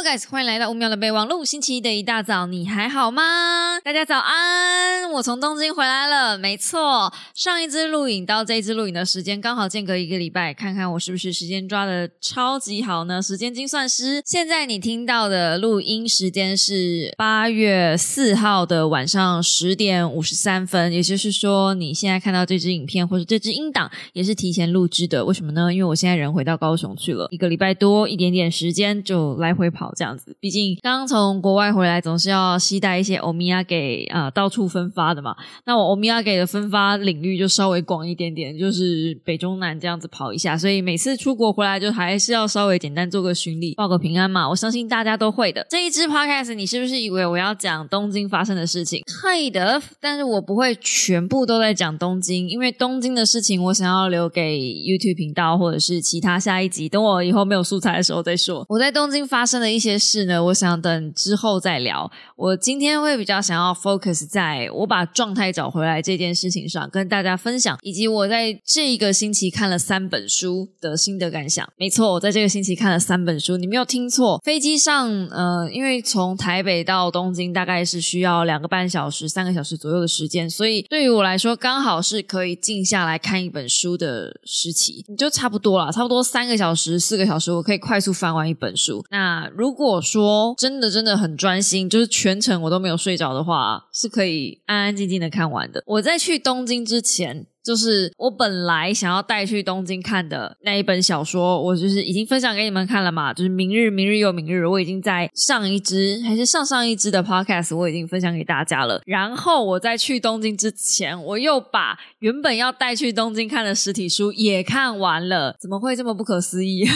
Hello guys，欢迎来到五秒的备忘录。星期一的一大早，你还好吗？大家早安！我从东京回来了。没错，上一支录影到这一支录影的时间刚好间隔一个礼拜，看看我是不是时间抓的超级好呢？时间精算师，现在你听到的录音时间是八月四号的晚上十点五十三分，也就是说，你现在看到这支影片或者这支音档也是提前录制的。为什么呢？因为我现在人回到高雄去了，一个礼拜多一点点时间就来回。跑这样子，毕竟刚从国外回来，总是要携带一些欧米亚给啊到处分发的嘛。那我欧米亚给的分发领域就稍微广一点点，就是北中南这样子跑一下。所以每次出国回来，就还是要稍微简单做个巡礼，报个平安嘛。我相信大家都会的。这一支 podcast，你是不是以为我要讲东京发生的事情？可以的，但是我不会全部都在讲东京，因为东京的事情我想要留给 YouTube 频道或者是其他下一集，等我以后没有素材的时候再说。我在东京发生的。一一些事呢，我想等之后再聊。我今天会比较想要 focus 在我把状态找回来这件事情上，跟大家分享，以及我在这一个星期看了三本书的心得感想。没错，我在这个星期看了三本书，你没有听错。飞机上，呃，因为从台北到东京大概是需要两个半小时、三个小时左右的时间，所以对于我来说，刚好是可以静下来看一本书的时期，你就差不多了，差不多三个小时、四个小时，我可以快速翻完一本书。那如果说真的真的很专心，就是全程我都没有睡着的话，是可以安安静静的看完的。我在去东京之前。就是我本来想要带去东京看的那一本小说，我就是已经分享给你们看了嘛。就是明日，明日又明日，我已经在上一支还是上上一支的 podcast，我已经分享给大家了。然后我在去东京之前，我又把原本要带去东京看的实体书也看完了。怎么会这么不可思议？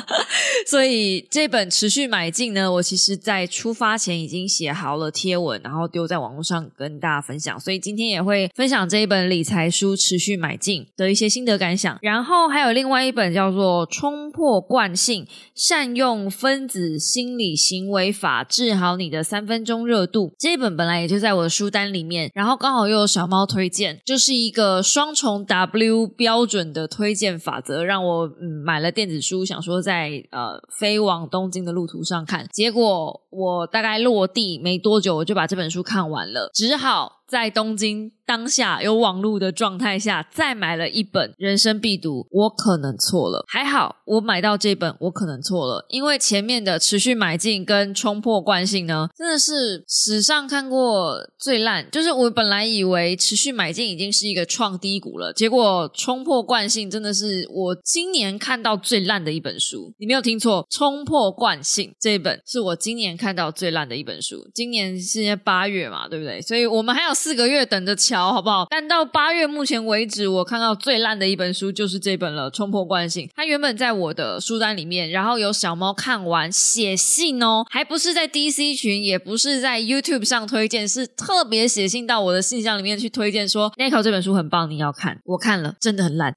所以这本持续买进呢，我其实在出发前已经写好了贴文，然后丢在网络上跟大家分享。所以今天也会分享这一本理财书。持续买进的一些心得感想，然后还有另外一本叫做《冲破惯性：善用分子心理行为法治好你的三分钟热度》。这本本来也就在我的书单里面，然后刚好又有小猫推荐，就是一个双重 W 标准的推荐法则，让我嗯买了电子书，想说在呃飞往东京的路途上看。结果我大概落地没多久，我就把这本书看完了，只好在东京。当下有网络的状态下，再买了一本人生必读，我可能错了。还好我买到这本，我可能错了，因为前面的持续买进跟冲破惯性呢，真的是史上看过最烂。就是我本来以为持续买进已经是一个创低谷了，结果冲破惯性真的是我今年看到最烂的一本书。你没有听错，冲破惯性这本是我今年看到最烂的一本书。今年是八月嘛，对不对？所以我们还有四个月等着瞧。好不好？但到八月目前为止，我看到最烂的一本书就是这本了，《冲破惯性》。它原本在我的书单里面，然后有小猫看完写信哦，还不是在 DC 群，也不是在 YouTube 上推荐，是特别写信到我的信箱里面去推荐说 n i c o 这本书很棒，你要看。我看了，真的很烂。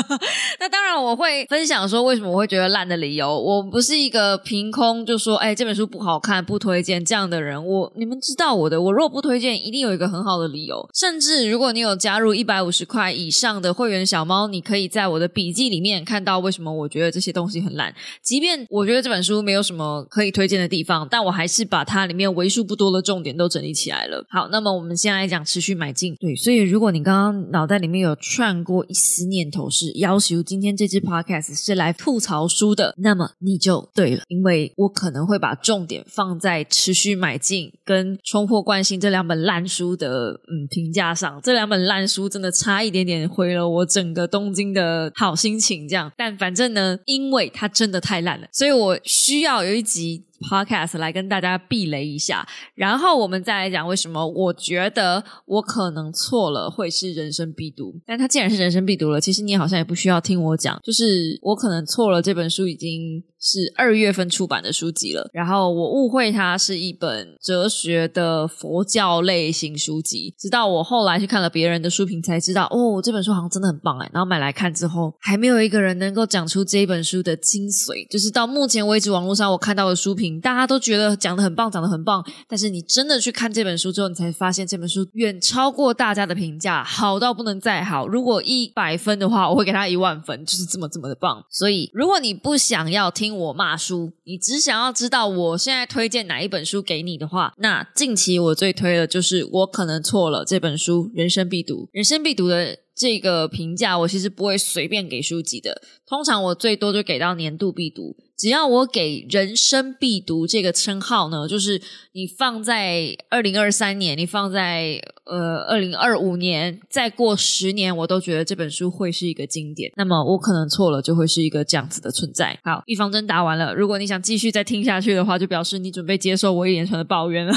那当然我会分享说为什么我会觉得烂的理由。我不是一个凭空就说哎这本书不好看不推荐这样的人。我你们知道我的，我若不推荐，一定有一个很好的理由，甚至。如果你有加入一百五十块以上的会员小猫，你可以在我的笔记里面看到为什么我觉得这些东西很烂。即便我觉得这本书没有什么可以推荐的地方，但我还是把它里面为数不多的重点都整理起来了。好，那么我们先来讲持续买进。对，所以如果你刚刚脑袋里面有串过一丝念头是要求今天这支 podcast 是来吐槽书的，那么你就对了，因为我可能会把重点放在持续买进跟冲破惯性这两本烂书的呃嗯评价。上这两本烂书真的差一点点毁了我整个东京的好心情，这样。但反正呢，因为它真的太烂了，所以我需要有一集。Podcast 来跟大家避雷一下，然后我们再来讲为什么我觉得我可能错了，会是人生必读。但它既然是人生必读了，其实你好像也不需要听我讲，就是我可能错了。这本书已经是二月份出版的书籍了，然后我误会它是一本哲学的佛教类型书籍，直到我后来去看了别人的书评才知道，哦，这本书好像真的很棒哎。然后买来看之后，还没有一个人能够讲出这本书的精髓，就是到目前为止网络上我看到的书评。大家都觉得讲的很棒，讲的很棒，但是你真的去看这本书之后，你才发现这本书远超过大家的评价，好到不能再好。如果一百分的话，我会给他一万分，就是这么这么的棒。所以，如果你不想要听我骂书，你只想要知道我现在推荐哪一本书给你的话，那近期我最推的就是我可能错了这本书，人生必读，人生必读的。这个评价我其实不会随便给书籍的，通常我最多就给到年度必读。只要我给人生必读这个称号呢，就是你放在二零二三年，你放在呃二零二五年，再过十年，我都觉得这本书会是一个经典。那么我可能错了，就会是一个这样子的存在。好，预防针打完了。如果你想继续再听下去的话，就表示你准备接受我一连串的抱怨了。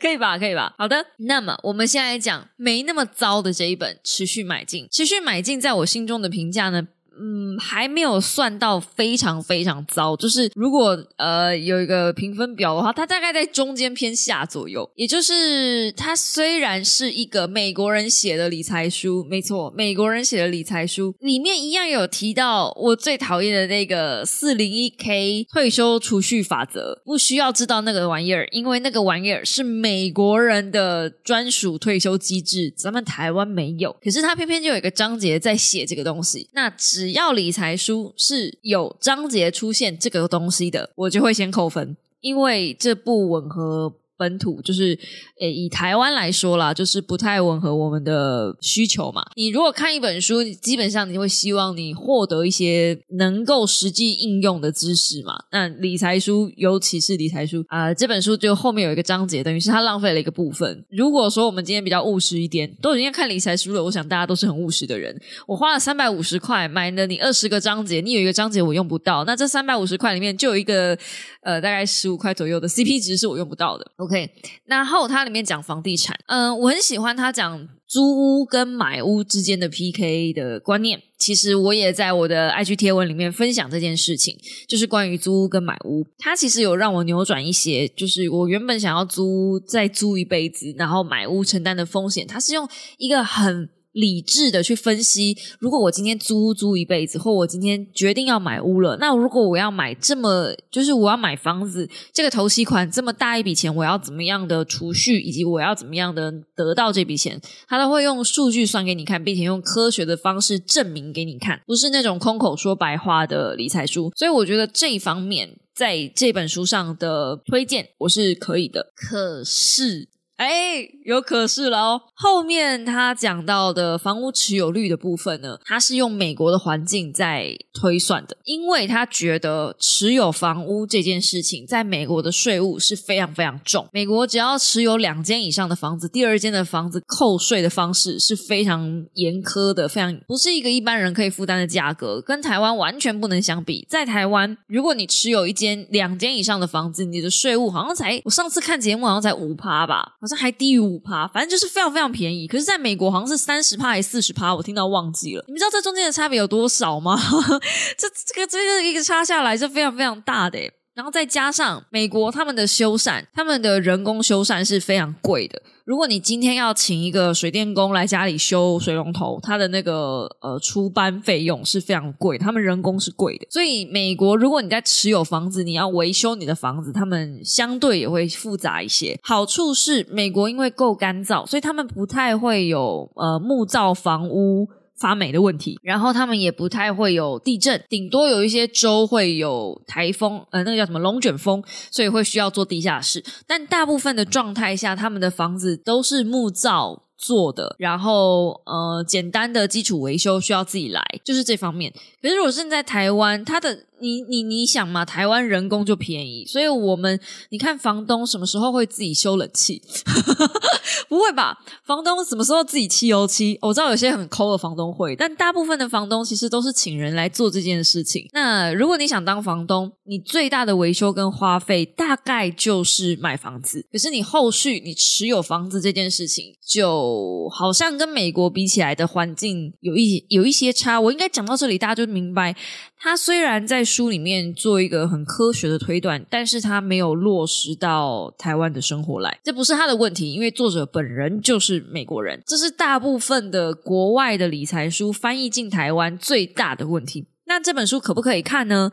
可以吧，可以吧。好的，那么我们先来讲没那么糟的这一本《持续买进》。持续买进，在我心中的评价呢？嗯，还没有算到非常非常糟。就是如果呃有一个评分表的话，它大概在中间偏下左右。也就是它虽然是一个美国人写的理财书，没错，美国人写的理财书里面一样有提到我最讨厌的那个四零一 K 退休储蓄法则，不需要知道那个玩意儿，因为那个玩意儿是美国人的专属退休机制，咱们台湾没有。可是他偏偏就有一个章节在写这个东西，那只。只要理财书是有章节出现这个东西的，我就会先扣分，因为这不吻合。本土就是，诶，以台湾来说啦，就是不太吻合我们的需求嘛。你如果看一本书，基本上你会希望你获得一些能够实际应用的知识嘛。那理财书，尤其是理财书啊，这本书就后面有一个章节，等于是它浪费了一个部分。如果说我们今天比较务实一点，都已经看理财书了，我想大家都是很务实的人。我花了三百五十块买了你二十个章节，你有一个章节我用不到，那这三百五十块里面就有一个呃大概十五块左右的 CP 值是我用不到的。OK，然后它里面讲房地产，嗯，我很喜欢他讲租屋跟买屋之间的 PK 的观念。其实我也在我的 IG 贴文里面分享这件事情，就是关于租屋跟买屋。它其实有让我扭转一些，就是我原本想要租屋再租一辈子，然后买屋承担的风险，它是用一个很。理智的去分析，如果我今天租租一辈子，或我今天决定要买屋了，那如果我要买这么，就是我要买房子，这个头期款这么大一笔钱，我要怎么样的储蓄，以及我要怎么样的得到这笔钱，他都会用数据算给你看，并且用科学的方式证明给你看，不是那种空口说白话的理财书。所以我觉得这一方面在这本书上的推荐我是可以的。可是。哎，有可是了哦。后面他讲到的房屋持有率的部分呢，他是用美国的环境在推算的，因为他觉得持有房屋这件事情在美国的税务是非常非常重。美国只要持有两间以上的房子，第二间的房子扣税的方式是非常严苛的，非常不是一个一般人可以负担的价格，跟台湾完全不能相比。在台湾，如果你持有一间两间以上的房子，你的税务好像才我上次看节目好像才五趴吧。好像还低于五趴，反正就是非常非常便宜。可是，在美国好像是三十趴还是四十趴，我听到忘记了。你们知道这中间的差别有多少吗？这这个这个一个差下来是非常非常大的。然后再加上美国他们的修缮，他们的人工修缮是非常贵的。如果你今天要请一个水电工来家里修水龙头，他的那个呃出班费用是非常贵，他们人工是贵的。所以美国如果你在持有房子，你要维修你的房子，他们相对也会复杂一些。好处是美国因为够干燥，所以他们不太会有呃木造房屋。发霉的问题，然后他们也不太会有地震，顶多有一些州会有台风，呃，那个叫什么龙卷风，所以会需要做地下室。但大部分的状态下，他们的房子都是木造做的，然后呃，简单的基础维修需要自己来，就是这方面。可是如果是在台湾，它的你你你想嘛，台湾人工就便宜，所以我们你看房东什么时候会自己修冷气？不会吧？房东什么时候自己漆油漆？我知道有些很抠的房东会，但大部分的房东其实都是请人来做这件事情。那如果你想当房东，你最大的维修跟花费大概就是买房子。可是你后续你持有房子这件事情，就好像跟美国比起来的环境有一有一些差。我应该讲到这里，大家就明白。他虽然在书里面做一个很科学的推断，但是他没有落实到台湾的生活来。这不是他的问题，因为作者本人就是美国人。这是大部分的国外的理财书翻译进台湾最大的问题。那这本书可不可以看呢？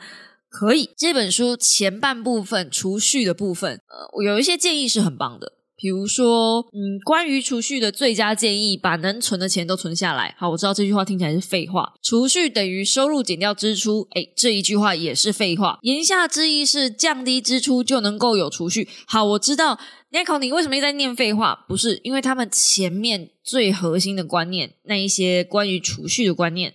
可以。这本书前半部分储蓄的部分，呃，有一些建议是很棒的。比如说，嗯，关于储蓄的最佳建议，把能存的钱都存下来。好，我知道这句话听起来是废话，储蓄等于收入减掉支出。诶，这一句话也是废话。言下之意是降低支出就能够有储蓄。好，我知道 n i c o 你为什么一直在念废话？不是，因为他们前面最核心的观念，那一些关于储蓄的观念。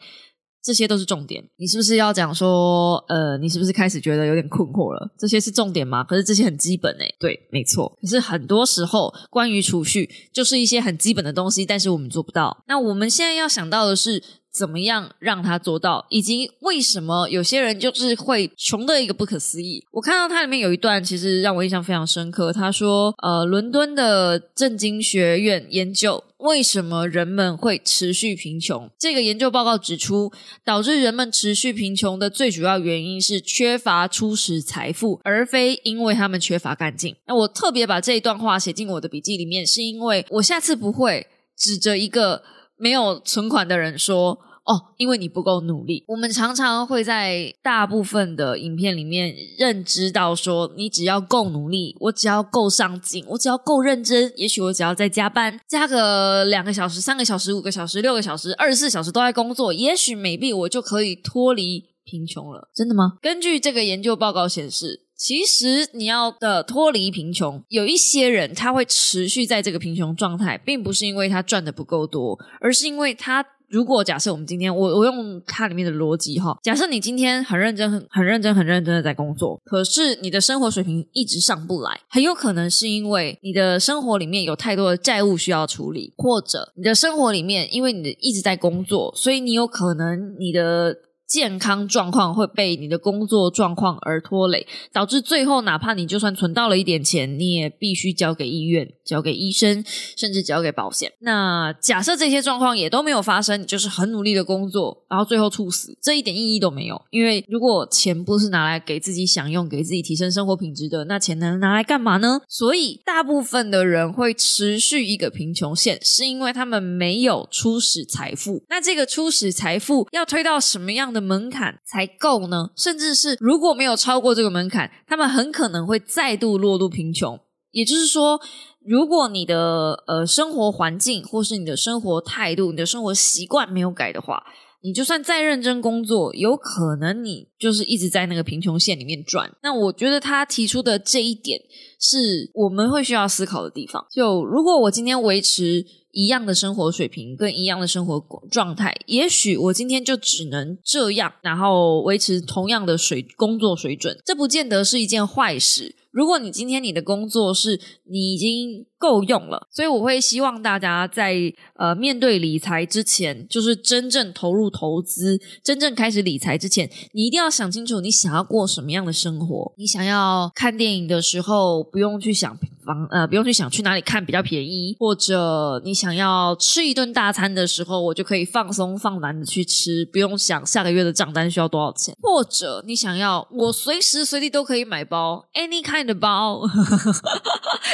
这些都是重点，你是不是要讲说，呃，你是不是开始觉得有点困惑了？这些是重点吗？可是这些很基本诶，对，没错。可是很多时候，关于储蓄就是一些很基本的东西，但是我们做不到。那我们现在要想到的是。怎么样让他做到？以及为什么有些人就是会穷的一个不可思议？我看到它里面有一段，其实让我印象非常深刻。他说：“呃，伦敦的政经学院研究为什么人们会持续贫穷。这个研究报告指出，导致人们持续贫穷的最主要原因是缺乏初始财富，而非因为他们缺乏干劲。那我特别把这一段话写进我的笔记里面，是因为我下次不会指着一个。”没有存款的人说：“哦，因为你不够努力。”我们常常会在大部分的影片里面认知到说：“你只要够努力，我只要够上进，我只要够认真，也许我只要在加班加个两个小时、三个小时、五个小时、六个小时、二十四小时都在工作，也许美币我就可以脱离贫穷了。”真的吗？根据这个研究报告显示。其实你要的脱离贫穷，有一些人他会持续在这个贫穷状态，并不是因为他赚的不够多，而是因为他如果假设我们今天我我用它里面的逻辑哈，假设你今天很认真很很认真很认真的在工作，可是你的生活水平一直上不来，很有可能是因为你的生活里面有太多的债务需要处理，或者你的生活里面因为你的一直在工作，所以你有可能你的。健康状况会被你的工作状况而拖累，导致最后哪怕你就算存到了一点钱，你也必须交给医院、交给医生，甚至交给保险。那假设这些状况也都没有发生，你就是很努力的工作，然后最后猝死，这一点意义都没有。因为如果钱不是拿来给自己享用、给自己提升生活品质的，那钱能拿来干嘛呢？所以大部分的人会持续一个贫穷线，是因为他们没有初始财富。那这个初始财富要推到什么样的？门槛才够呢？甚至是如果没有超过这个门槛，他们很可能会再度落入贫穷。也就是说，如果你的呃生活环境或是你的生活态度、你的生活习惯没有改的话，你就算再认真工作，有可能你就是一直在那个贫穷线里面转。那我觉得他提出的这一点是我们会需要思考的地方。就如果我今天维持。一样的生活水平跟一样的生活状态，也许我今天就只能这样，然后维持同样的水工作水准，这不见得是一件坏事。如果你今天你的工作是你已经够用了，所以我会希望大家在呃面对理财之前，就是真正投入投资、真正开始理财之前，你一定要想清楚你想要过什么样的生活。你想要看电影的时候，不用去想房呃，不用去想去哪里看比较便宜，或者你想要吃一顿大餐的时候，我就可以放松放胆的去吃，不用想下个月的账单需要多少钱，或者你想要我随时随地都可以买包，any kind。的 包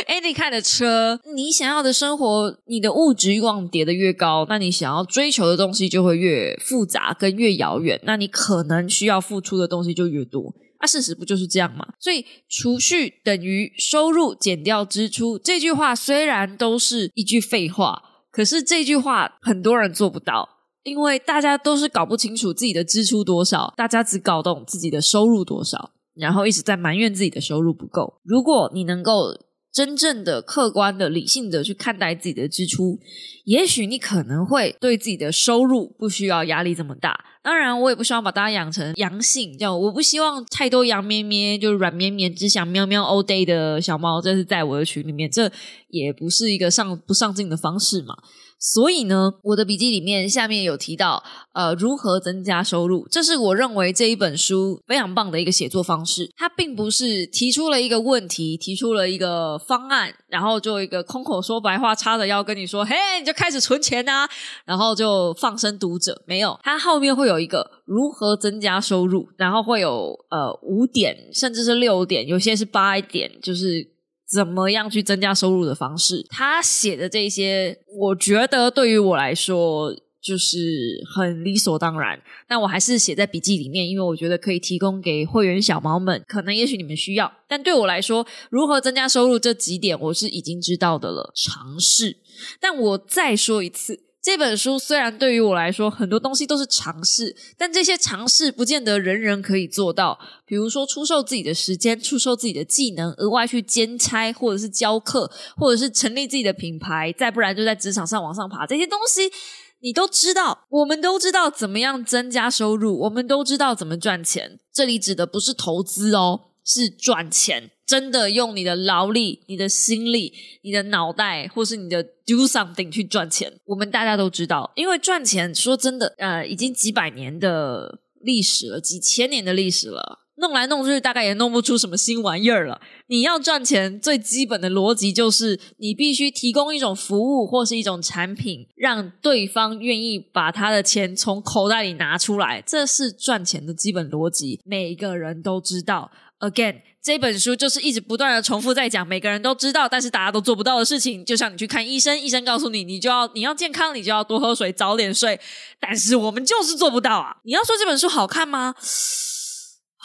，any kind 的车，你想要的生活，你的物质欲望叠的越高，那你想要追求的东西就会越复杂跟越遥远，那你可能需要付出的东西就越多。啊，事实不就是这样吗？所以储蓄等于收入减掉支出这句话虽然都是一句废话，可是这句话很多人做不到，因为大家都是搞不清楚自己的支出多少，大家只搞懂自己的收入多少。然后一直在埋怨自己的收入不够。如果你能够真正的、客观的、理性的去看待自己的支出，也许你可能会对自己的收入不需要压力这么大。当然，我也不希望把大家养成阳性，这样我不希望太多羊咩咩，就是软绵绵只想喵喵 all day 的小猫，这是在我的群里面，这也不是一个上不上进的方式嘛。所以呢，我的笔记里面下面有提到，呃，如何增加收入，这是我认为这一本书非常棒的一个写作方式。它并不是提出了一个问题，提出了一个方案，然后就一个空口说白话，插着腰跟你说，嘿，你就开始存钱啊，然后就放生读者。没有，它后面会有一个如何增加收入，然后会有呃五点，甚至是六点，有些是八点，就是。怎么样去增加收入的方式？他写的这些，我觉得对于我来说，就是很理所当然。但我还是写在笔记里面，因为我觉得可以提供给会员小猫们，可能也许你们需要。但对我来说，如何增加收入这几点，我是已经知道的了。尝试，但我再说一次。这本书虽然对于我来说很多东西都是尝试，但这些尝试不见得人人可以做到。比如说出售自己的时间、出售自己的技能、额外去兼差，或者是教课，或者是成立自己的品牌，再不然就在职场上往上爬。这些东西你都知道，我们都知道怎么样增加收入，我们都知道怎么赚钱。这里指的不是投资哦，是赚钱。真的用你的劳力、你的心力、你的脑袋，或是你的 do something 去赚钱，我们大家都知道，因为赚钱说真的，呃，已经几百年的历史了，几千年的历史了，弄来弄去大概也弄不出什么新玩意儿了。你要赚钱，最基本的逻辑就是你必须提供一种服务或是一种产品，让对方愿意把他的钱从口袋里拿出来，这是赚钱的基本逻辑，每一个人都知道。Again。这本书就是一直不断的重复在讲，每个人都知道，但是大家都做不到的事情。就像你去看医生，医生告诉你，你就要你要健康，你就要多喝水，早点睡。但是我们就是做不到啊！你要说这本书好看吗？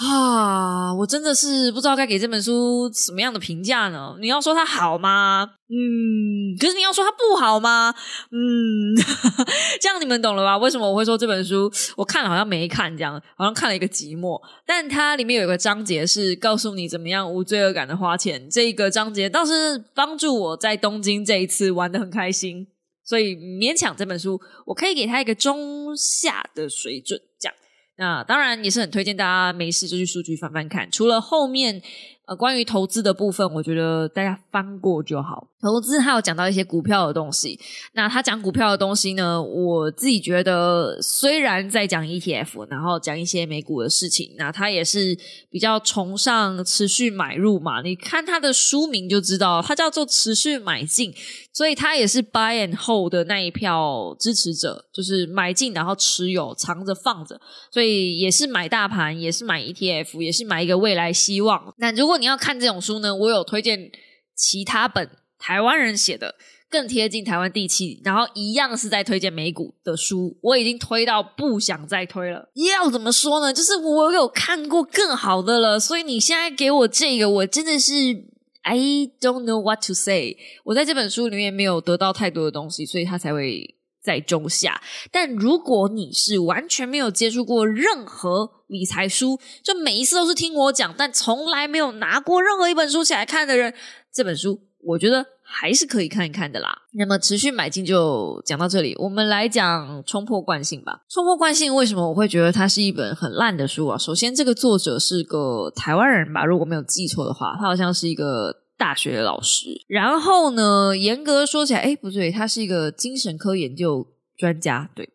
啊，我真的是不知道该给这本书什么样的评价呢？你要说它好吗？嗯，可是你要说它不好吗？嗯，这样你们懂了吧？为什么我会说这本书我看了好像没看，这样好像看了一个寂寞。但它里面有一个章节是告诉你怎么样无罪恶感的花钱，这一个章节倒是帮助我在东京这一次玩的很开心，所以勉强这本书我可以给他一个中下的水准，这样。那当然也是很推荐大家没事就去数据翻翻看，除了后面。关于投资的部分，我觉得大家翻过就好。投资他有讲到一些股票的东西，那他讲股票的东西呢，我自己觉得虽然在讲 ETF，然后讲一些美股的事情，那他也是比较崇尚持续买入嘛。你看他的书名就知道，它叫做持续买进，所以他也是 buy and hold 的那一票支持者，就是买进然后持有藏着放着，所以也是买大盘，也是买 ETF，也是买一个未来希望。那如果你要看这种书呢，我有推荐其他本台湾人写的更贴近台湾地气，然后一样是在推荐美股的书，我已经推到不想再推了。要怎么说呢？就是我有看过更好的了，所以你现在给我这个，我真的是 I don't know what to say。我在这本书里面没有得到太多的东西，所以他才会。在中下，但如果你是完全没有接触过任何理财书，就每一次都是听我讲，但从来没有拿过任何一本书起来看的人，这本书我觉得还是可以看一看的啦。那么持续买进就讲到这里，我们来讲冲破惯性吧。冲破惯性为什么我会觉得它是一本很烂的书啊？首先，这个作者是个台湾人吧，如果没有记错的话，他好像是一个。大学的老师，然后呢？严格说起来，哎，不对，他是一个精神科研究专家，对。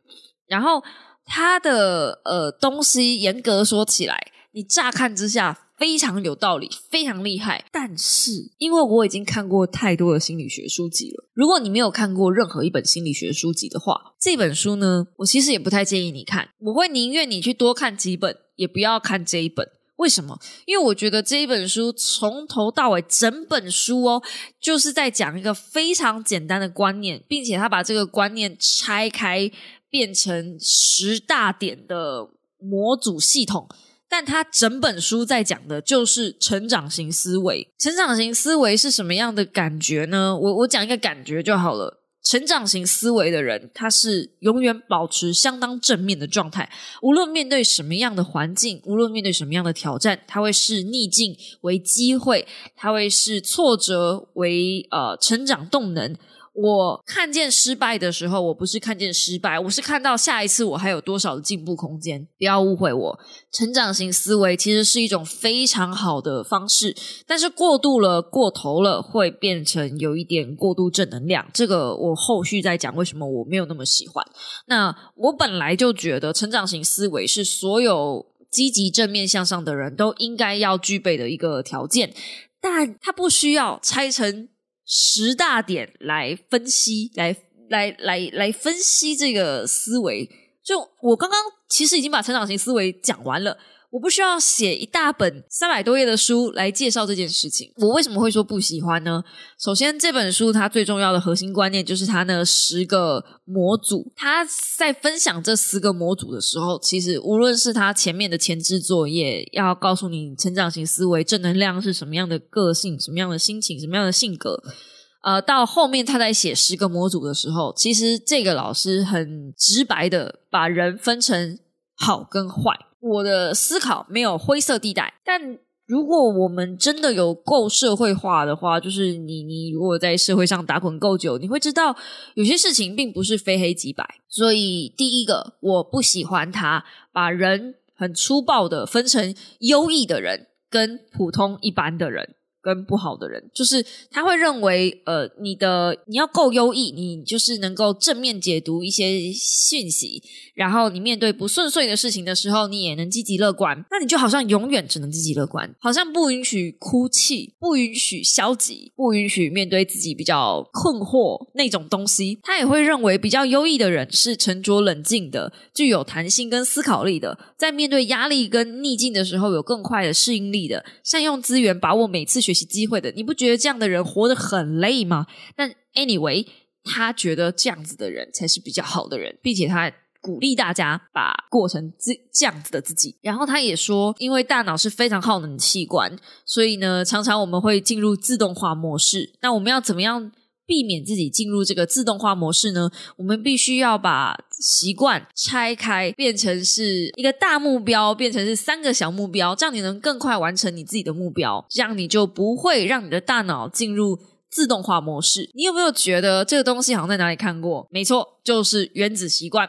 然后他的呃东西，严格说起来，你乍看之下非常有道理，非常厉害。但是，因为我已经看过太多的心理学书籍了，如果你没有看过任何一本心理学书籍的话，这本书呢，我其实也不太建议你看。我会宁愿你去多看几本，也不要看这一本。为什么？因为我觉得这一本书从头到尾，整本书哦，就是在讲一个非常简单的观念，并且他把这个观念拆开，变成十大点的模组系统。但他整本书在讲的就是成长型思维。成长型思维是什么样的感觉呢？我我讲一个感觉就好了。成长型思维的人，他是永远保持相当正面的状态，无论面对什么样的环境，无论面对什么样的挑战，他会视逆境为机会，他会视挫折为呃成长动能。我看见失败的时候，我不是看见失败，我是看到下一次我还有多少的进步空间。不要误会我，成长型思维其实是一种非常好的方式，但是过度了、过头了，会变成有一点过度正能量。这个我后续再讲为什么我没有那么喜欢。那我本来就觉得成长型思维是所有积极正面向上的人都应该要具备的一个条件，但它不需要拆成。十大点来分析，来来来来分析这个思维。就我刚刚其实已经把成长型思维讲完了。我不需要写一大本三百多页的书来介绍这件事情。我为什么会说不喜欢呢？首先，这本书它最重要的核心观念就是它那十个模组。他在分享这十个模组的时候，其实无论是他前面的前置作业，要告诉你成长型思维、正能量是什么样的个性、什么样的心情、什么样的性格。呃，到后面他在写十个模组的时候，其实这个老师很直白的把人分成好跟坏。我的思考没有灰色地带，但如果我们真的有够社会化的话，就是你你如果在社会上打滚够久，你会知道有些事情并不是非黑即白。所以第一个，我不喜欢他把人很粗暴的分成优异的人跟普通一般的人。跟不好的人，就是他会认为，呃，你的你要够优异，你就是能够正面解读一些讯息，然后你面对不顺遂的事情的时候，你也能积极乐观。那你就好像永远只能积极乐观，好像不允许哭泣，不允许消极，不允许面对自己比较困惑那种东西。他也会认为比较优异的人是沉着冷静的，具有弹性跟思考力的，在面对压力跟逆境的时候有更快的适应力的，善用资源，把握每次学。机会的，你不觉得这样的人活得很累吗？但 anyway，他觉得这样子的人才是比较好的人，并且他鼓励大家把过程这这样子的自己。然后他也说，因为大脑是非常耗能器官，所以呢，常常我们会进入自动化模式。那我们要怎么样？避免自己进入这个自动化模式呢？我们必须要把习惯拆开，变成是一个大目标，变成是三个小目标，这样你能更快完成你自己的目标。这样你就不会让你的大脑进入自动化模式。你有没有觉得这个东西好像在哪里看过？没错，就是原子习惯。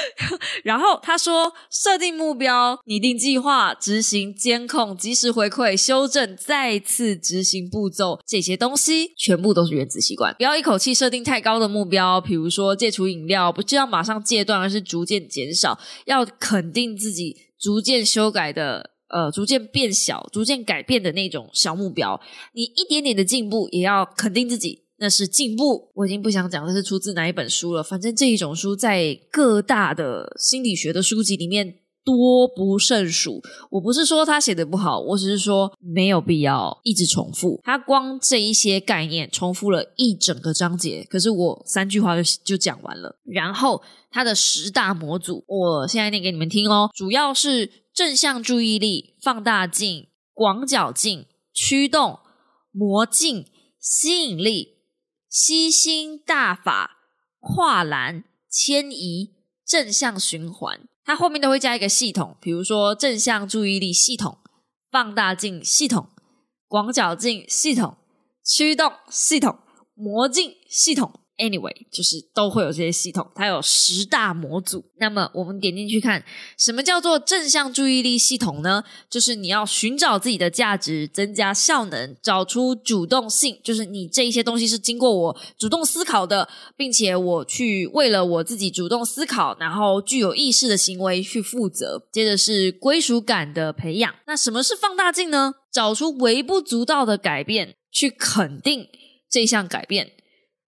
然后他说：“设定目标、拟定计划、执行、监控、及时回馈、修正、再次执行步骤，这些东西全部都是原子习惯。不要一口气设定太高的目标，比如说戒除饮料，不是要马上戒断，而是逐渐减少。要肯定自己逐渐修改的，呃，逐渐变小、逐渐改变的那种小目标。你一点点的进步，也要肯定自己。”那是进步，我已经不想讲这是出自哪一本书了。反正这一种书在各大的心理学的书籍里面多不胜数。我不是说他写的不好，我只是说没有必要一直重复。他光这一些概念重复了一整个章节，可是我三句话就就讲完了。然后他的十大模组，我现在念给你们听哦。主要是正向注意力、放大镜、广角镜、驱动、魔镜、吸引力。吸星大法、跨栏、迁移、正向循环，它后面都会加一个系统，比如说正向注意力系统、放大镜系统、广角镜系统、驱动系统、魔镜系统。Anyway，就是都会有这些系统，它有十大模组。那么我们点进去看，什么叫做正向注意力系统呢？就是你要寻找自己的价值，增加效能，找出主动性，就是你这一些东西是经过我主动思考的，并且我去为了我自己主动思考，然后具有意识的行为去负责。接着是归属感的培养。那什么是放大镜呢？找出微不足道的改变，去肯定这项改变。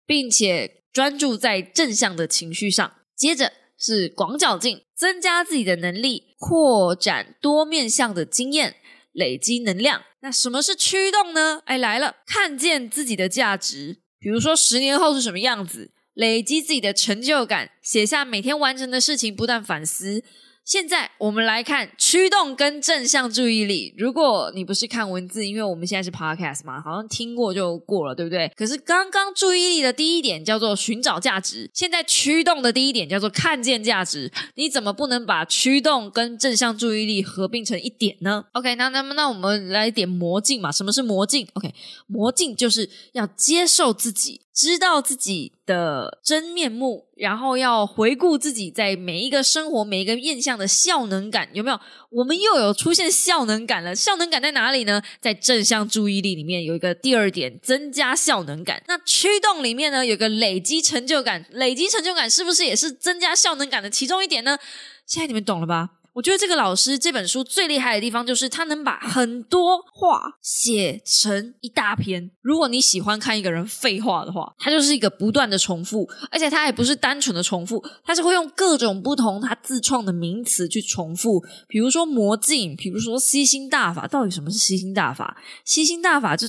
并且专注在正向的情绪上。接着是广角镜，增加自己的能力，扩展多面向的经验，累积能量。那什么是驱动呢？哎，来了，看见自己的价值，比如说十年后是什么样子，累积自己的成就感，写下每天完成的事情，不断反思。现在我们来看驱动跟正向注意力。如果你不是看文字，因为我们现在是 podcast 嘛，好像听过就过了，对不对？可是刚刚注意力的第一点叫做寻找价值，现在驱动的第一点叫做看见价值。你怎么不能把驱动跟正向注意力合并成一点呢？OK，那那么那我们来点魔镜嘛？什么是魔镜？OK，魔镜就是要接受自己。知道自己的真面目，然后要回顾自己在每一个生活、每一个面向的效能感有没有？我们又有出现效能感了。效能感在哪里呢？在正向注意力里面有一个第二点，增加效能感。那驱动里面呢，有个累积成就感。累积成就感是不是也是增加效能感的其中一点呢？现在你们懂了吧？我觉得这个老师这本书最厉害的地方，就是他能把很多话写成一大篇。如果你喜欢看一个人废话的话，他就是一个不断的重复，而且他也不是单纯的重复，他是会用各种不同他自创的名词去重复。比如说魔镜，比如说吸星大法，到底什么是吸星大法？吸星大法就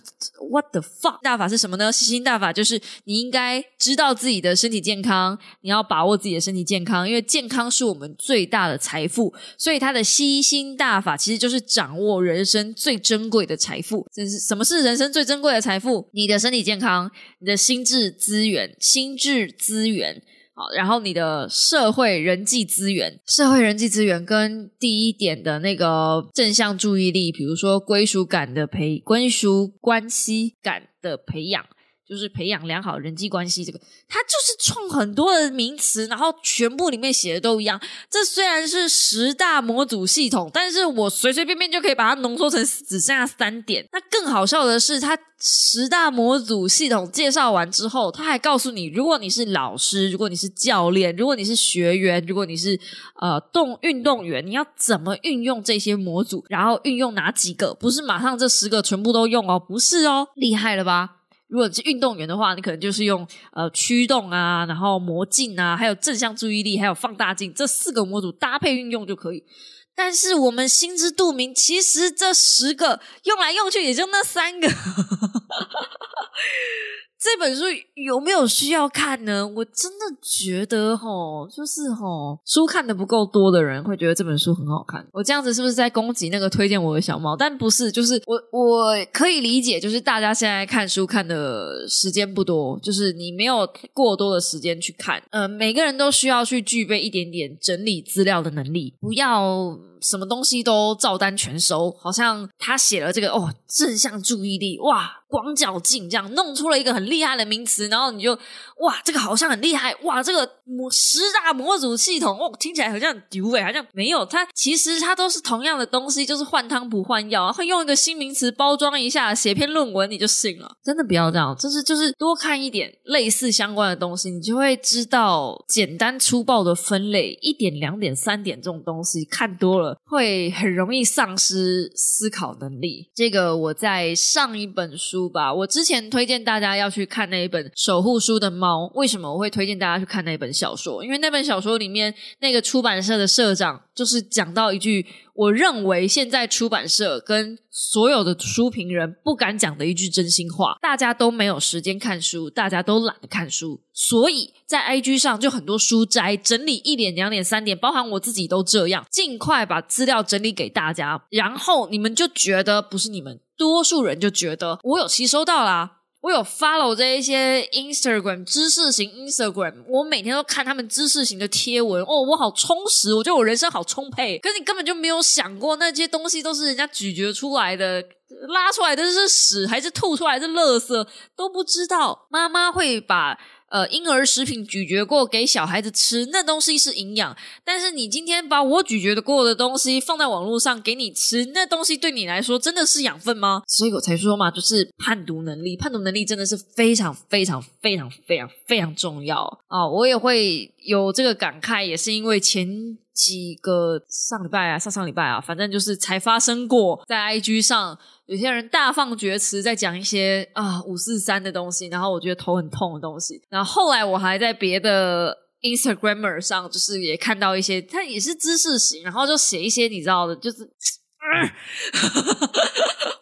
what the fuck？大法是什么呢？吸星大法就是你应该知道自己的身体健康，你要把握自己的身体健康，因为健康是我们最大的财富。所以他的吸星大法其实就是掌握人生最珍贵的财富。这是什么是人生最珍贵的财富？你的身体健康，你的心智资源，心智资源。好，然后你的社会人际资源，社会人际资源跟第一点的那个正向注意力，比如说归属感的培，归属关系感的培养。就是培养良好人际关系，这个他就是创很多的名词，然后全部里面写的都一样。这虽然是十大模组系统，但是我随随便便就可以把它浓缩成只剩下三点。那更好笑的是，他十大模组系统介绍完之后，他还告诉你，如果你是老师，如果你是教练，如果你是学员，如果你是呃动运动员，你要怎么运用这些模组，然后运用哪几个？不是马上这十个全部都用哦，不是哦，厉害了吧？如果你是运动员的话，你可能就是用呃驱动啊，然后魔镜啊，还有正向注意力，还有放大镜这四个模组搭配运用就可以。但是我们心知肚明，其实这十个用来用去也就那三个。这本书有没有需要看呢？我真的觉得吼，就是吼，书看的不够多的人会觉得这本书很好看。我这样子是不是在攻击那个推荐我的小猫？但不是，就是我我可以理解，就是大家现在看书看的时间不多，就是你没有过多的时间去看。呃，每个人都需要去具备一点点整理资料的能力，不要。什么东西都照单全收，好像他写了这个哦，正向注意力哇，广角镜这样弄出了一个很厉害的名词，然后你就哇，这个好像很厉害哇，这个模十大模组系统哦，听起来好像很丢哎，好像没有它，其实它都是同样的东西，就是换汤不换药，会用一个新名词包装一下，写篇论文你就信了，真的不要这样，就是就是多看一点类似相关的东西，你就会知道 简单粗暴的分类，一点两点三点这种东西看多了。会很容易丧失思考能力。这个我在上一本书吧，我之前推荐大家要去看那一本《守护书的猫》。为什么我会推荐大家去看那本小说？因为那本小说里面那个出版社的社长就是讲到一句。我认为现在出版社跟所有的书评人不敢讲的一句真心话：大家都没有时间看书，大家都懒得看书，所以在 IG 上就很多书摘整理一点、两点、三点，包含我自己都这样，尽快把资料整理给大家，然后你们就觉得不是你们，多数人就觉得我有吸收到啦。我有 follow 这一些 Instagram 知识型 Instagram，我每天都看他们知识型的贴文，哦，我好充实，我觉得我人生好充沛。可是你根本就没有想过，那些东西都是人家咀嚼出来的，拉出来的是屎还是吐出来是垃圾，都不知道。妈妈会把。呃，婴儿食品咀嚼过给小孩子吃，那东西是营养。但是你今天把我咀嚼的过的东西放在网络上给你吃，那东西对你来说真的是养分吗？所以我才说嘛，就是判读能力，判读能力真的是非常非常非常非常非常重要啊！我也会有这个感慨，也是因为前几个上礼拜啊，上上礼拜啊，反正就是才发生过在 IG 上。有些人大放厥词，在讲一些啊五四三的东西，然后我觉得头很痛的东西。然后后来我还在别的 Instagramer 上，就是也看到一些，他也是知识型，然后就写一些你知道的，就是，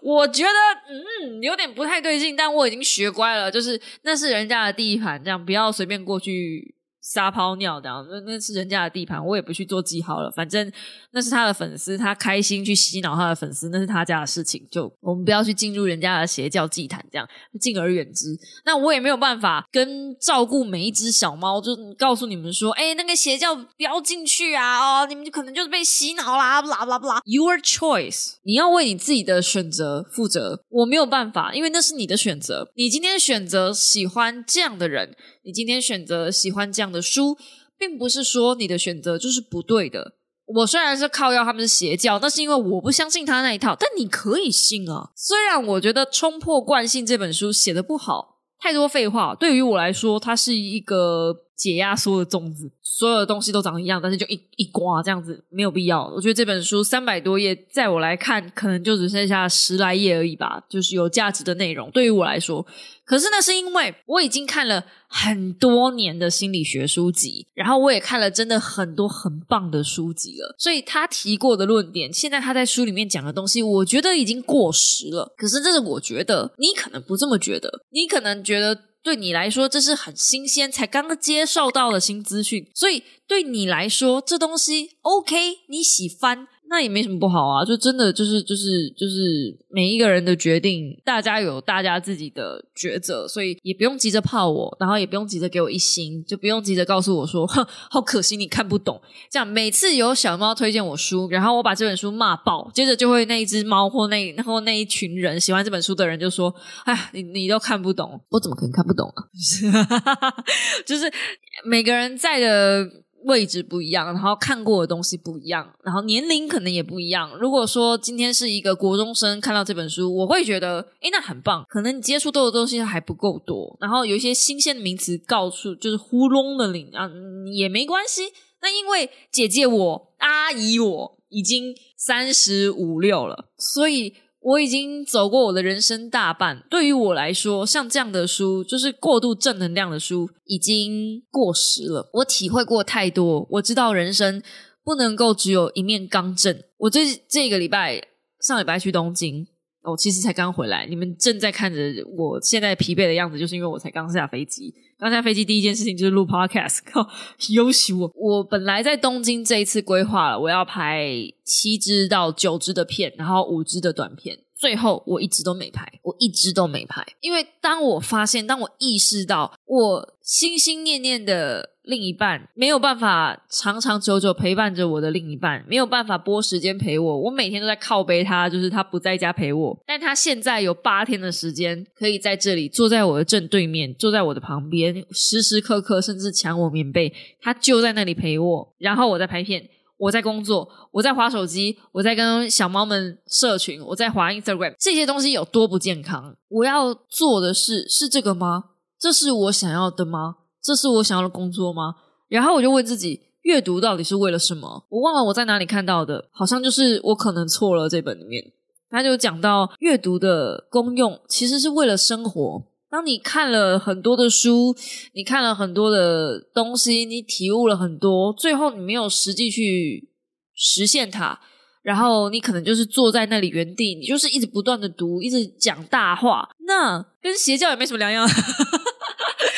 我觉得嗯有点不太对劲，但我已经学乖了，就是那是人家的地盘，这样不要随便过去。撒泡尿这样，那那是人家的地盘，我也不去做记号了。反正那是他的粉丝，他开心去洗脑他的粉丝，那是他家的事情。就我们不要去进入人家的邪教祭坛，这样敬而远之。那我也没有办法跟照顾每一只小猫，就告诉你们说，哎，那个邪教不要进去啊！哦，你们就可能就是被洗脑啦，不啦不啦不啦。Your choice，你要为你自己的选择负责。我没有办法，因为那是你的选择。你今天选择喜欢这样的人。你今天选择喜欢这样的书，并不是说你的选择就是不对的。我虽然是靠要他们是邪教，那是因为我不相信他那一套。但你可以信啊！虽然我觉得《冲破惯性》这本书写的不好，太多废话。对于我来说，它是一个解压缩的粽子，所有的东西都长一样，但是就一一刮这样子，没有必要。我觉得这本书三百多页，在我来看，可能就只剩下十来页而已吧，就是有价值的内容，对于我来说。可是那是因为我已经看了很多年的心理学书籍，然后我也看了真的很多很棒的书籍了，所以他提过的论点，现在他在书里面讲的东西，我觉得已经过时了。可是这是我觉得，你可能不这么觉得，你可能觉得。对你来说，这是很新鲜，才刚刚接受到的新资讯，所以对你来说，这东西 OK，你喜欢。那也没什么不好啊，就真的就是就是就是每一个人的决定，大家有大家自己的抉择，所以也不用急着泡我，然后也不用急着给我一星，就不用急着告诉我说，哼，好可惜你看不懂。这样每次有小猫推荐我书，然后我把这本书骂爆，接着就会那一只猫或那然后那一群人喜欢这本书的人就说，哎，你你都看不懂，我怎么可能看不懂啊？就是每个人在的。位置不一样，然后看过的东西不一样，然后年龄可能也不一样。如果说今天是一个国中生看到这本书，我会觉得，诶，那很棒。可能你接触到的东西还不够多，然后有一些新鲜的名词告诉，就是糊弄的领啊，也没关系。那因为姐姐我、阿姨我已经三十五六了，所以。我已经走过我的人生大半，对于我来说，像这样的书，就是过度正能量的书，已经过时了。我体会过太多，我知道人生不能够只有一面刚正。我这这个礼拜上礼拜去东京，我其实才刚回来。你们正在看着我现在疲惫的样子，就是因为我才刚下飞机。刚下飞机第一件事情就是录 podcast，靠，优秀！我本来在东京这一次规划了，我要拍七支到九支的片，然后五支的短片。最后我一直都没拍，我一直都没拍，因为当我发现，当我意识到我心心念念的另一半没有办法长长久久陪伴着我的另一半，没有办法拨时间陪我，我每天都在靠背他，就是他不在家陪我，但他现在有八天的时间可以在这里坐在我的正对面，坐在我的旁边，时时刻刻甚至抢我棉被，他就在那里陪我，然后我在拍片。我在工作，我在划手机，我在跟小猫们社群，我在划 Instagram，这些东西有多不健康？我要做的事是这个吗？这是我想要的吗？这是我想要的工作吗？然后我就问自己，阅读到底是为了什么？我忘了我在哪里看到的，好像就是我可能错了。这本里面他就讲到阅读的功用，其实是为了生活。当你看了很多的书，你看了很多的东西，你体悟了很多，最后你没有实际去实现它，然后你可能就是坐在那里原地，你就是一直不断的读，一直讲大话，那跟邪教也没什么两样。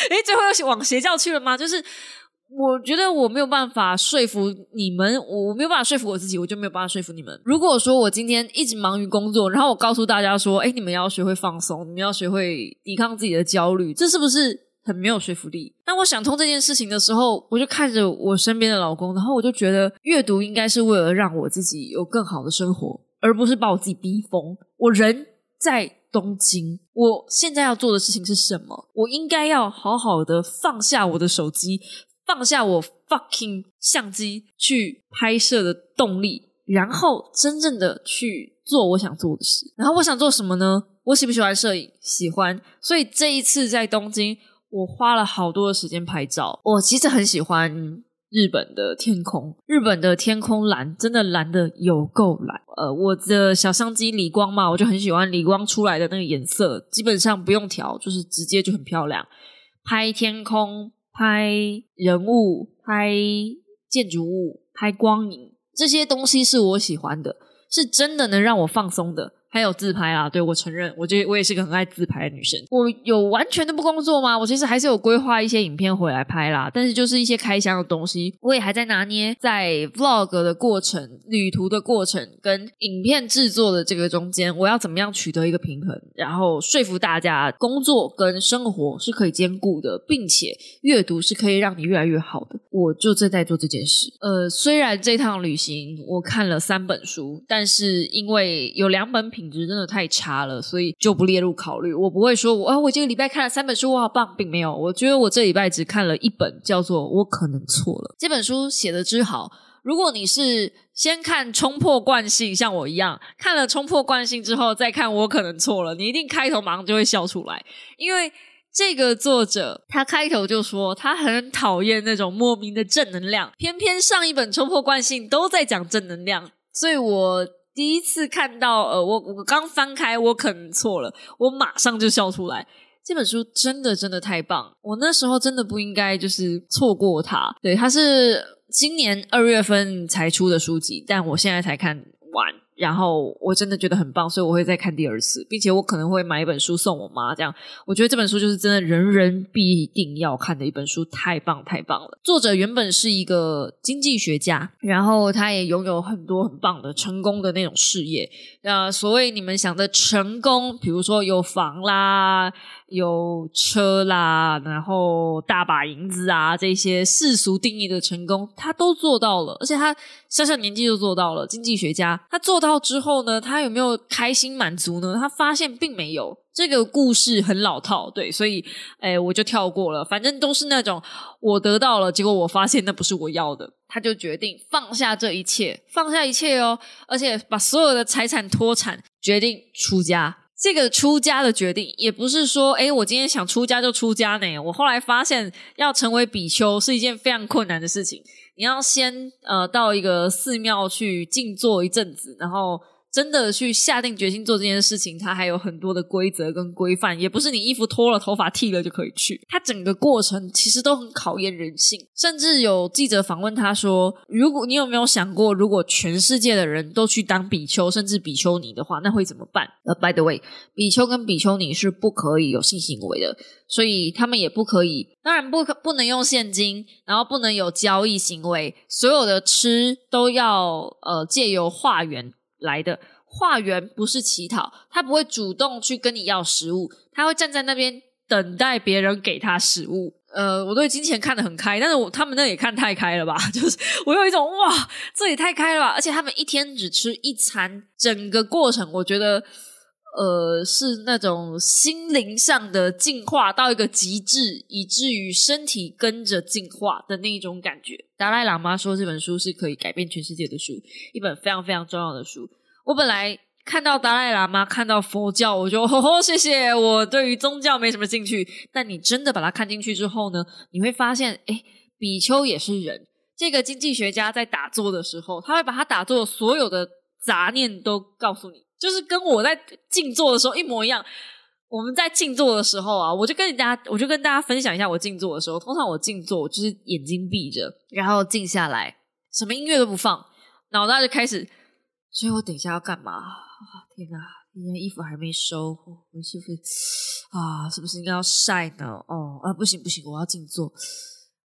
哎，最后又往邪教去了吗？就是。我觉得我没有办法说服你们，我没有办法说服我自己，我就没有办法说服你们。如果说我今天一直忙于工作，然后我告诉大家说：“哎，你们要学会放松，你们要学会抵抗自己的焦虑”，这是不是很没有说服力？当我想通这件事情的时候，我就看着我身边的老公，然后我就觉得阅读应该是为了让我自己有更好的生活，而不是把我自己逼疯。我人在东京，我现在要做的事情是什么？我应该要好好的放下我的手机。放下我 fucking 相机去拍摄的动力，然后真正的去做我想做的事。然后我想做什么呢？我喜不喜欢摄影？喜欢。所以这一次在东京，我花了好多的时间拍照。我其实很喜欢日本的天空，日本的天空蓝，真的蓝的有够蓝。呃，我的小相机理光嘛，我就很喜欢理光出来的那个颜色，基本上不用调，就是直接就很漂亮。拍天空。拍人物、拍建筑物、拍光影，这些东西是我喜欢的，是真的能让我放松的。还有自拍啊，对我承认，我觉得我也是个很爱自拍的女生。我有完全的不工作吗？我其实还是有规划一些影片回来拍啦，但是就是一些开箱的东西，我也还在拿捏，在 vlog 的过程、旅途的过程跟影片制作的这个中间，我要怎么样取得一个平衡，然后说服大家，工作跟生活是可以兼顾的，并且阅读是可以让你越来越好的。我就正在做这件事。呃，虽然这趟旅行我看了三本书，但是因为有两本。品质真的太差了，所以就不列入考虑。我不会说，我啊，我这个礼拜看了三本书，我好棒，并没有。我觉得我这礼拜只看了一本，叫做《我可能错了》。这本书写的之好。如果你是先看《冲破惯性》，像我一样看了《冲破惯性》之后再看《我可能错了》，你一定开头马上就会笑出来，因为这个作者他开头就说他很讨厌那种莫名的正能量，偏偏上一本《冲破惯性》都在讲正能量，所以我第一次看到，呃，我我刚翻开，我可能错了，我马上就笑出来。这本书真的真的太棒，我那时候真的不应该就是错过它。对，它是今年二月份才出的书籍，但我现在才看完。然后我真的觉得很棒，所以我会再看第二次，并且我可能会买一本书送我妈。这样，我觉得这本书就是真的人人必定要看的一本书，太棒太棒了。作者原本是一个经济学家，然后他也拥有很多很棒的成功的那种事业。那所谓你们想的成功，比如说有房啦。有车啦，然后大把银子啊，这些世俗定义的成功，他都做到了，而且他小小年纪就做到了。经济学家，他做到之后呢，他有没有开心满足呢？他发现并没有。这个故事很老套，对，所以哎，我就跳过了。反正都是那种我得到了，结果我发现那不是我要的，他就决定放下这一切，放下一切哦，而且把所有的财产脱产，决定出家。这个出家的决定也不是说，哎，我今天想出家就出家呢。我后来发现，要成为比丘是一件非常困难的事情。你要先呃到一个寺庙去静坐一阵子，然后。真的去下定决心做这件事情，它还有很多的规则跟规范，也不是你衣服脱了、头发剃了就可以去。它整个过程其实都很考验人性。甚至有记者访问他说：“如果你有没有想过，如果全世界的人都去当比丘，甚至比丘尼的话，那会怎么办？”呃，by the way，比丘跟比丘尼是不可以有性行为的，所以他们也不可以，当然不可不能用现金，然后不能有交易行为，所有的吃都要呃借由化缘。来的化缘不是乞讨，他不会主动去跟你要食物，他会站在那边等待别人给他食物。呃，我对金钱看得很开，但是我他们那也看太开了吧？就是我有一种哇，这也太开了吧！而且他们一天只吃一餐，整个过程我觉得呃是那种心灵上的进化到一个极致，以至于身体跟着进化的那一种感觉。达赖喇嘛说这本书是可以改变全世界的书，一本非常非常重要的书。我本来看到达赖喇嘛，看到佛教，我就 吼吼谢谢。我对于宗教没什么兴趣，但你真的把它看进去之后呢，你会发现，哎，比丘也是人。这个经济学家在打坐的时候，他会把他打坐所有的杂念都告诉你，就是跟我在静坐的时候一模一样。我们在静坐的时候啊，我就跟大家，我就跟大家分享一下我静坐的时候。通常我静坐，就是眼睛闭着，然后静下来，什么音乐都不放，脑袋就开始。所以我等一下要干嘛？天哪，今天衣服还没收，我衣服啊，是不是应该要晒呢？哦啊，不行不行，我要静坐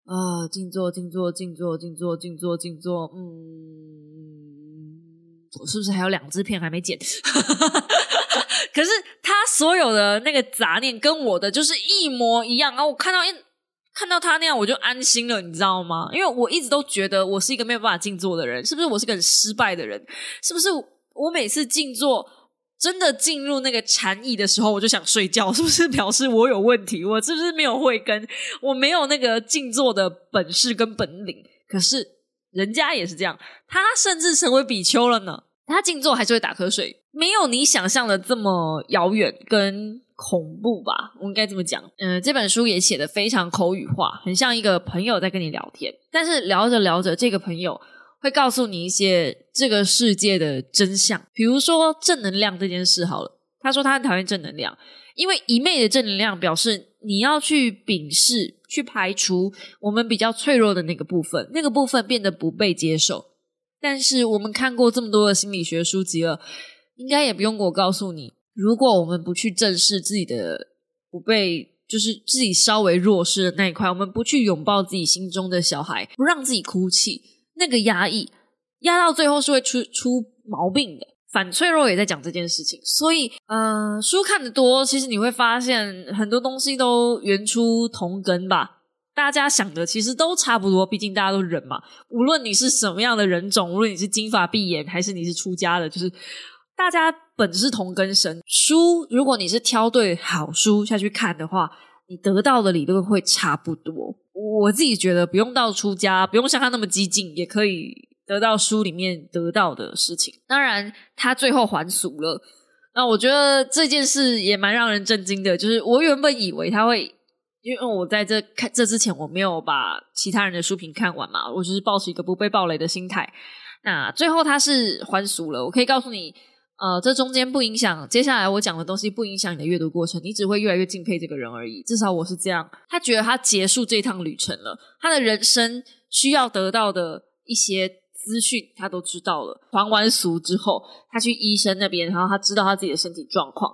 啊，静坐静坐静坐静坐静坐静坐，嗯，我是不是还有两支片还没剪？可是他所有的那个杂念跟我的就是一模一样然后！我看到一看到他那样，我就安心了，你知道吗？因为我一直都觉得我是一个没有办法静坐的人，是不是？我是个很失败的人，是不是？我每次静坐真的进入那个禅意的时候，我就想睡觉，是不是表示我有问题？我是不是没有慧根？我没有那个静坐的本事跟本领？可是人家也是这样，他甚至成为比丘了呢。他静坐还是会打瞌睡，没有你想象的这么遥远跟恐怖吧？我应该这么讲。嗯，这本书也写的非常口语化，很像一个朋友在跟你聊天。但是聊着聊着，这个朋友会告诉你一些这个世界的真相，比如说正能量这件事。好了，他说他很讨厌正能量，因为一昧的正能量表示你要去鄙视、去排除我们比较脆弱的那个部分，那个部分变得不被接受。但是我们看过这么多的心理学书籍了，应该也不用我告诉你，如果我们不去正视自己的不被，就是自己稍微弱势的那一块，我们不去拥抱自己心中的小孩，不让自己哭泣，那个压抑压到最后是会出出毛病的。反脆弱也在讲这件事情，所以，呃，书看的多，其实你会发现很多东西都源出同根吧。大家想的其实都差不多，毕竟大家都人嘛。无论你是什么样的人种，无论你是金发碧眼，还是你是出家的，就是大家本是同根生。书，如果你是挑对好书下去看的话，你得到的理论会差不多。我自己觉得不用到出家，不用像他那么激进，也可以得到书里面得到的事情。当然，他最后还俗了。那我觉得这件事也蛮让人震惊的，就是我原本以为他会，因为我在这看这之前我没有把其他人的书评看完嘛，我就是抱持一个不被暴雷的心态。那最后他是还俗了，我可以告诉你，呃，这中间不影响接下来我讲的东西，不影响你的阅读过程，你只会越来越敬佩这个人而已。至少我是这样。他觉得他结束这趟旅程了，他的人生需要得到的一些资讯他都知道了。还完俗之后，他去医生那边，然后他知道他自己的身体状况，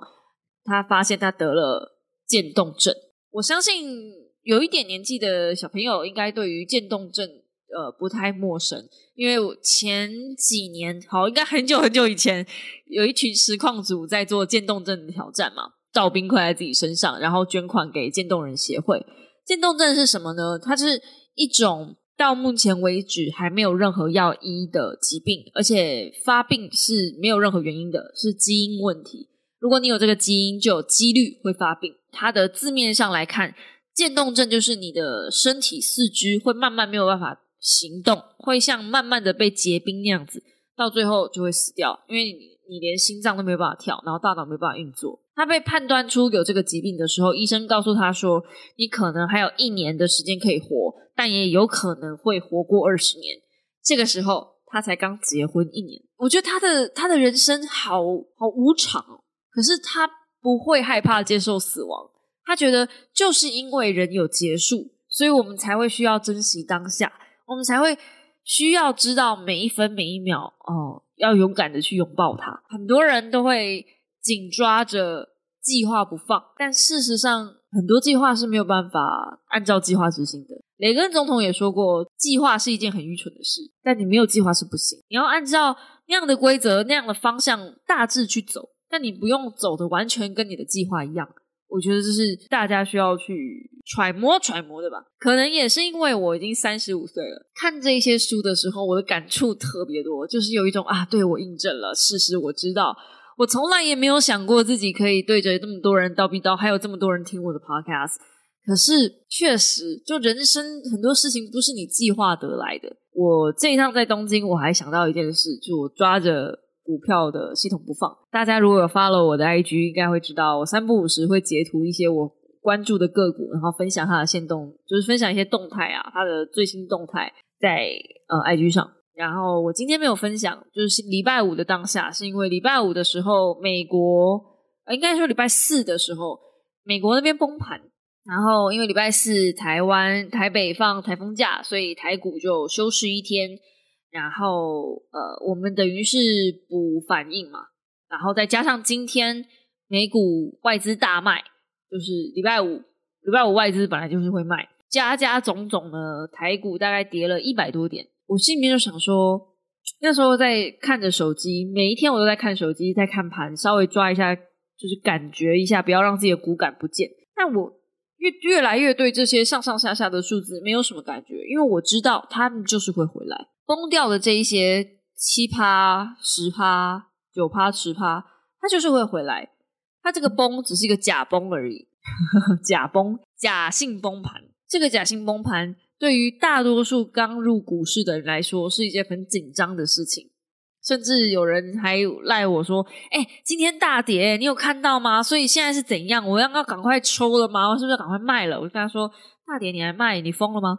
他发现他得了渐冻症。我相信有一点年纪的小朋友应该对于渐冻症。呃，不太陌生，因为我前几年，好，应该很久很久以前，有一群实况组在做渐冻症的挑战嘛，倒冰块在自己身上，然后捐款给渐冻人协会。渐冻症是什么呢？它是一种到目前为止还没有任何要医的疾病，而且发病是没有任何原因的，是基因问题。如果你有这个基因，就有几率会发病。它的字面上来看，渐冻症就是你的身体四肢会慢慢没有办法。行动会像慢慢的被结冰那样子，到最后就会死掉，因为你你连心脏都没有办法跳，然后大脑没有办法运作。他被判断出有这个疾病的时候，医生告诉他说：“你可能还有一年的时间可以活，但也有可能会活过二十年。”这个时候他才刚结婚一年，我觉得他的他的人生好好无常。可是他不会害怕接受死亡，他觉得就是因为人有结束，所以我们才会需要珍惜当下。我们才会需要知道每一分每一秒哦，要勇敢的去拥抱它。很多人都会紧抓着计划不放，但事实上，很多计划是没有办法按照计划执行的。雷根总统也说过，计划是一件很愚蠢的事，但你没有计划是不行。你要按照那样的规则、那样的方向大致去走，但你不用走的完全跟你的计划一样。我觉得这是大家需要去揣摩揣摩的吧。可能也是因为我已经三十五岁了，看这些书的时候，我的感触特别多，就是有一种啊，对我印证了事实。我知道，我从来也没有想过自己可以对着这么多人叨逼叨，还有这么多人听我的 podcast。可是确实，就人生很多事情不是你计划得来的。我这一趟在东京，我还想到一件事，就我抓着。股票的系统不放，大家如果有发了我的 IG，应该会知道我三不五时会截图一些我关注的个股，然后分享它的现动，就是分享一些动态啊，它的最新动态在呃 IG 上。然后我今天没有分享，就是礼拜五的当下，是因为礼拜五的时候，美国应该说礼拜四的时候，美国那边崩盘，然后因为礼拜四台湾台北放台风假，所以台股就休市一天。然后，呃，我们等于是补反应嘛，然后再加上今天美股外资大卖，就是礼拜五，礼拜五外资本来就是会卖，加加种种呢，台股大概跌了一百多点。我心里面就想说，那时候在看着手机，每一天我都在看手机，在看盘，稍微抓一下，就是感觉一下，不要让自己的股感不见。但我越越来越对这些上上下下的数字没有什么感觉，因为我知道他们就是会回来。崩掉的这一些七趴、十趴、九趴、十趴，它就是会回来。它这个崩只是一个假崩而已，假崩、假性崩盘。这个假性崩盘对于大多数刚入股市的人来说是一件很紧张的事情。甚至有人还赖我说：“哎，今天大跌，你有看到吗？所以现在是怎样？我要要赶快抽了吗？我是不是要赶快卖了？”我就跟他说：“大跌你还卖？你疯了吗？”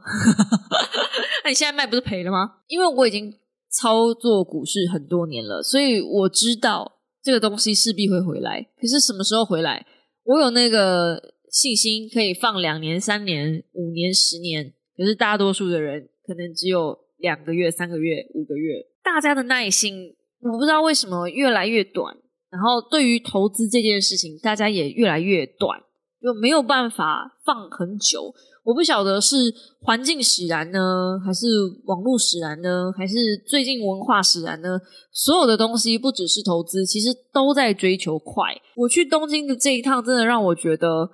那你现在卖不是赔了吗？因为我已经操作股市很多年了，所以我知道这个东西势必会回来。可是什么时候回来？我有那个信心可以放两年、三年、五年、十年。可是大多数的人可能只有两个月、三个月、五个月。大家的耐心，我不知道为什么越来越短。然后对于投资这件事情，大家也越来越短，就没有办法放很久。我不晓得是环境使然呢，还是网络使然呢，还是最近文化使然呢？所有的东西不只是投资，其实都在追求快。我去东京的这一趟，真的让我觉得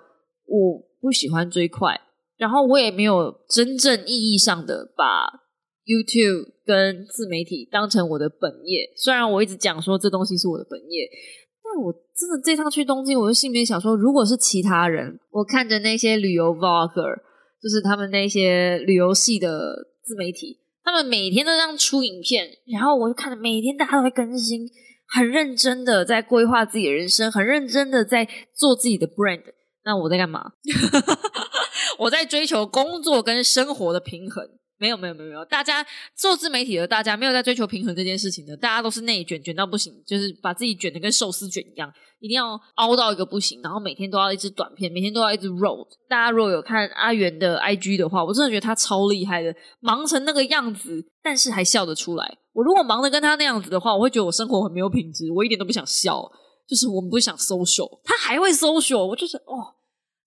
我不喜欢追快，然后我也没有真正意义上的把 YouTube 跟自媒体当成我的本业。虽然我一直讲说这东西是我的本业。但我真的这趟去东京，我就心里面想说，如果是其他人，我看着那些旅游 vlogger。就是他们那些旅游系的自媒体，他们每天都这样出影片，然后我就看着每天大家都会更新，很认真的在规划自己的人生，很认真的在做自己的 brand。那我在干嘛？我在追求工作跟生活的平衡。没有没有没有没有，大家做自媒体的大家没有在追求平衡这件事情的，大家都是内卷卷到不行，就是把自己卷的跟寿司卷一样，一定要凹到一个不行，然后每天都要一支短片，每天都要一直 roll。大家如果有看阿元的 IG 的话，我真的觉得他超厉害的，忙成那个样子，但是还笑得出来。我如果忙的跟他那样子的话，我会觉得我生活很没有品质，我一点都不想笑，就是我们不想 social，他还会 social，我就是哦。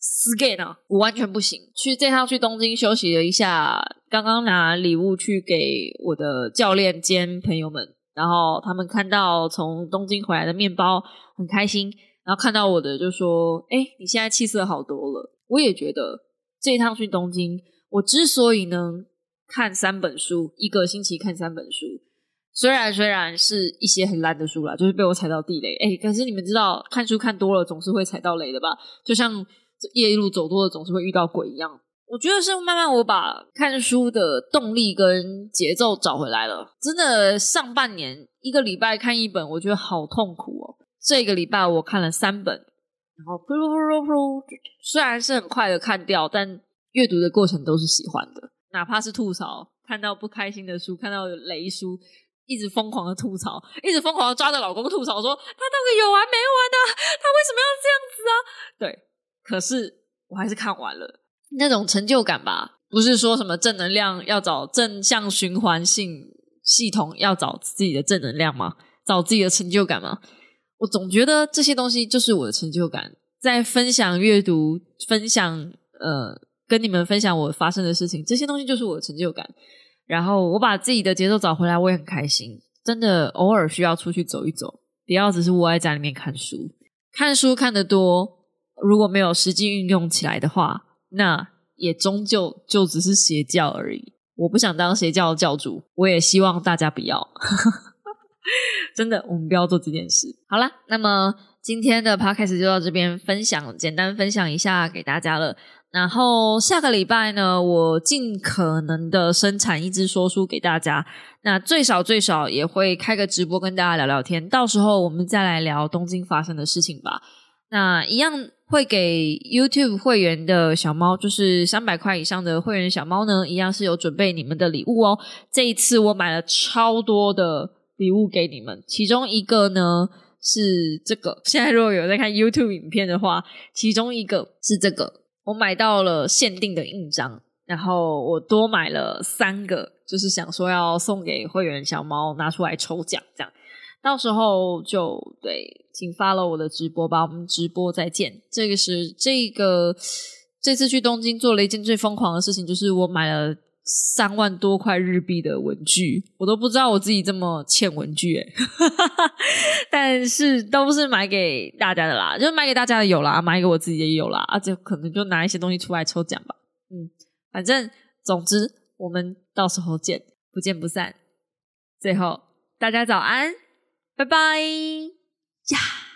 死 gay 呢，我完全不行。去这趟去东京休息了一下，刚刚拿礼物去给我的教练兼朋友们，然后他们看到从东京回来的面包很开心，然后看到我的就说：“哎，你现在气色好多了。”我也觉得这一趟去东京，我之所以能看三本书，一个星期看三本书，虽然虽然是一些很烂的书啦，就是被我踩到地雷。哎，可是你们知道，看书看多了总是会踩到雷的吧？就像。夜路走多了，总是会遇到鬼一样。我觉得是慢慢我把看书的动力跟节奏找回来了。真的，上半年一个礼拜看一本，我觉得好痛苦哦。这个礼拜我看了三本，然后噗噗噗噗，虽然是很快的看掉，但阅读的过程都是喜欢的。哪怕是吐槽，看到不开心的书，看到雷书，一直疯狂的吐槽，一直疯狂的抓着老公吐槽，说他到底有完没完啊？他为什么要这样子啊？对。可是我还是看完了，那种成就感吧，不是说什么正能量要找正向循环性系统，要找自己的正能量吗？找自己的成就感吗？我总觉得这些东西就是我的成就感，在分享阅读、分享呃跟你们分享我发生的事情，这些东西就是我的成就感。然后我把自己的节奏找回来，我也很开心。真的，偶尔需要出去走一走，不要只是窝在家里面看书，看书看得多。如果没有实际运用起来的话，那也终究就只是邪教而已。我不想当邪教的教主，我也希望大家不要。真的，我们不要做这件事。好了，那么今天的 podcast 就到这边分享，简单分享一下给大家了。然后下个礼拜呢，我尽可能的生产一支说书给大家。那最少最少也会开个直播跟大家聊聊天。到时候我们再来聊东京发生的事情吧。那一样。会给 YouTube 会员的小猫，就是三百块以上的会员小猫呢，一样是有准备你们的礼物哦。这一次我买了超多的礼物给你们，其中一个呢是这个。现在如果有在看 YouTube 影片的话，其中一个是这个，我买到了限定的印章，然后我多买了三个，就是想说要送给会员小猫拿出来抽奖这样。到时候就对，请发了我的直播吧，我们直播再见。这个是这个这次去东京做了一件最疯狂的事情，就是我买了三万多块日币的文具，我都不知道我自己这么欠文具诶 但是都是买给大家的啦，就是买给大家的有啦，买给我自己也有啦，啊，就可能就拿一些东西出来抽奖吧。嗯，反正总之我们到时候见，不见不散。最后大家早安。拜拜呀。